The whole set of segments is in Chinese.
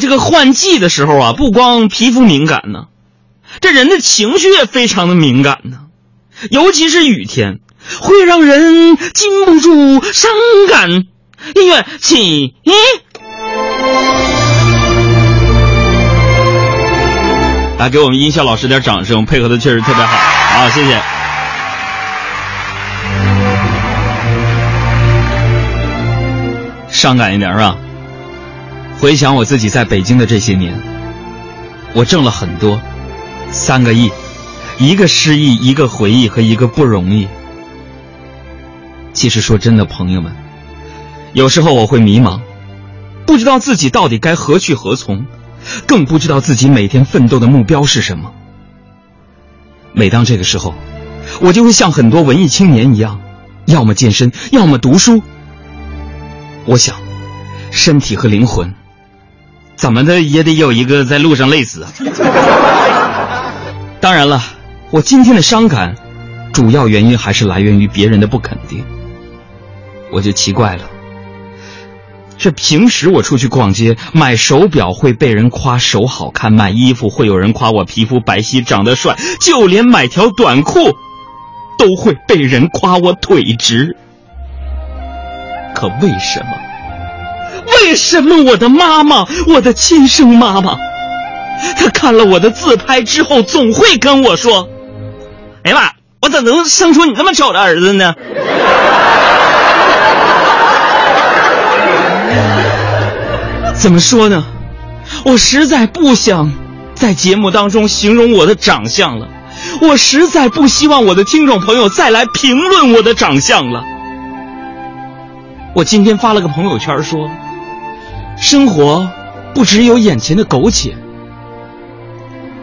这个换季的时候啊，不光皮肤敏感呢，这人的情绪也非常的敏感呢，尤其是雨天，会让人禁不住伤感。音乐起，来给我们音效老师点掌声，配合的确实特别好，好，谢谢。伤感一点是吧？回想我自己在北京的这些年，我挣了很多，三个亿，一个失忆，一个回忆和一个不容易。其实说真的，朋友们，有时候我会迷茫，不知道自己到底该何去何从，更不知道自己每天奋斗的目标是什么。每当这个时候，我就会像很多文艺青年一样，要么健身，要么读书。我想，身体和灵魂。怎么的也得有一个在路上累死。当然了，我今天的伤感，主要原因还是来源于别人的不肯定。我就奇怪了，这平时我出去逛街买手表会被人夸手好看，买衣服会有人夸我皮肤白皙长得帅，就连买条短裤，都会被人夸我腿直。可为什么？为什么我的妈妈，我的亲生妈妈，她看了我的自拍之后，总会跟我说：“哎呀妈，我怎能生出你这么丑的儿子呢？”怎么说呢？我实在不想在节目当中形容我的长相了，我实在不希望我的听众朋友再来评论我的长相了。我今天发了个朋友圈说。生活不只有眼前的苟且，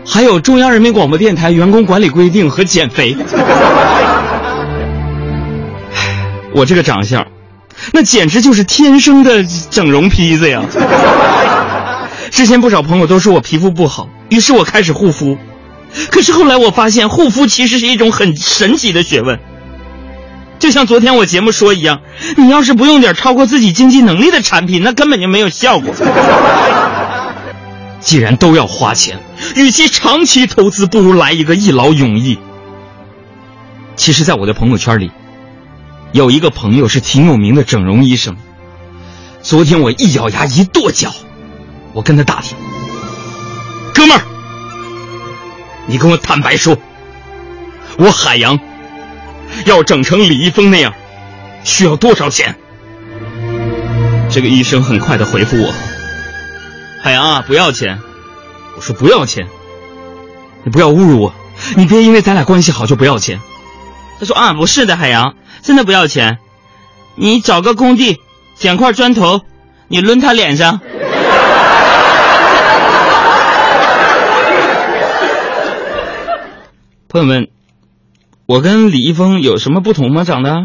还有中央人民广播电台员工管理规定和减肥。我这个长相，那简直就是天生的整容坯子呀！之前不少朋友都说我皮肤不好，于是我开始护肤。可是后来我发现，护肤其实是一种很神奇的学问。就像昨天我节目说一样，你要是不用点超过自己经济能力的产品，那根本就没有效果。既然都要花钱，与其长期投资，不如来一个一劳永逸。其实，在我的朋友圈里，有一个朋友是挺有名的整容医生。昨天我一咬牙一跺脚，我跟他打听：“哥们儿，你跟我坦白说，我海洋。”要整成李易峰那样，需要多少钱？这个医生很快的回复我：“海洋啊，不要钱。”我说：“不要钱，你不要侮辱我，你别因为咱俩关系好就不要钱。”他说：“啊，不是的，海洋，真的不要钱。你找个工地，捡块砖头，你抡他脸上。”朋友们。我跟李易峰有什么不同吗？长得？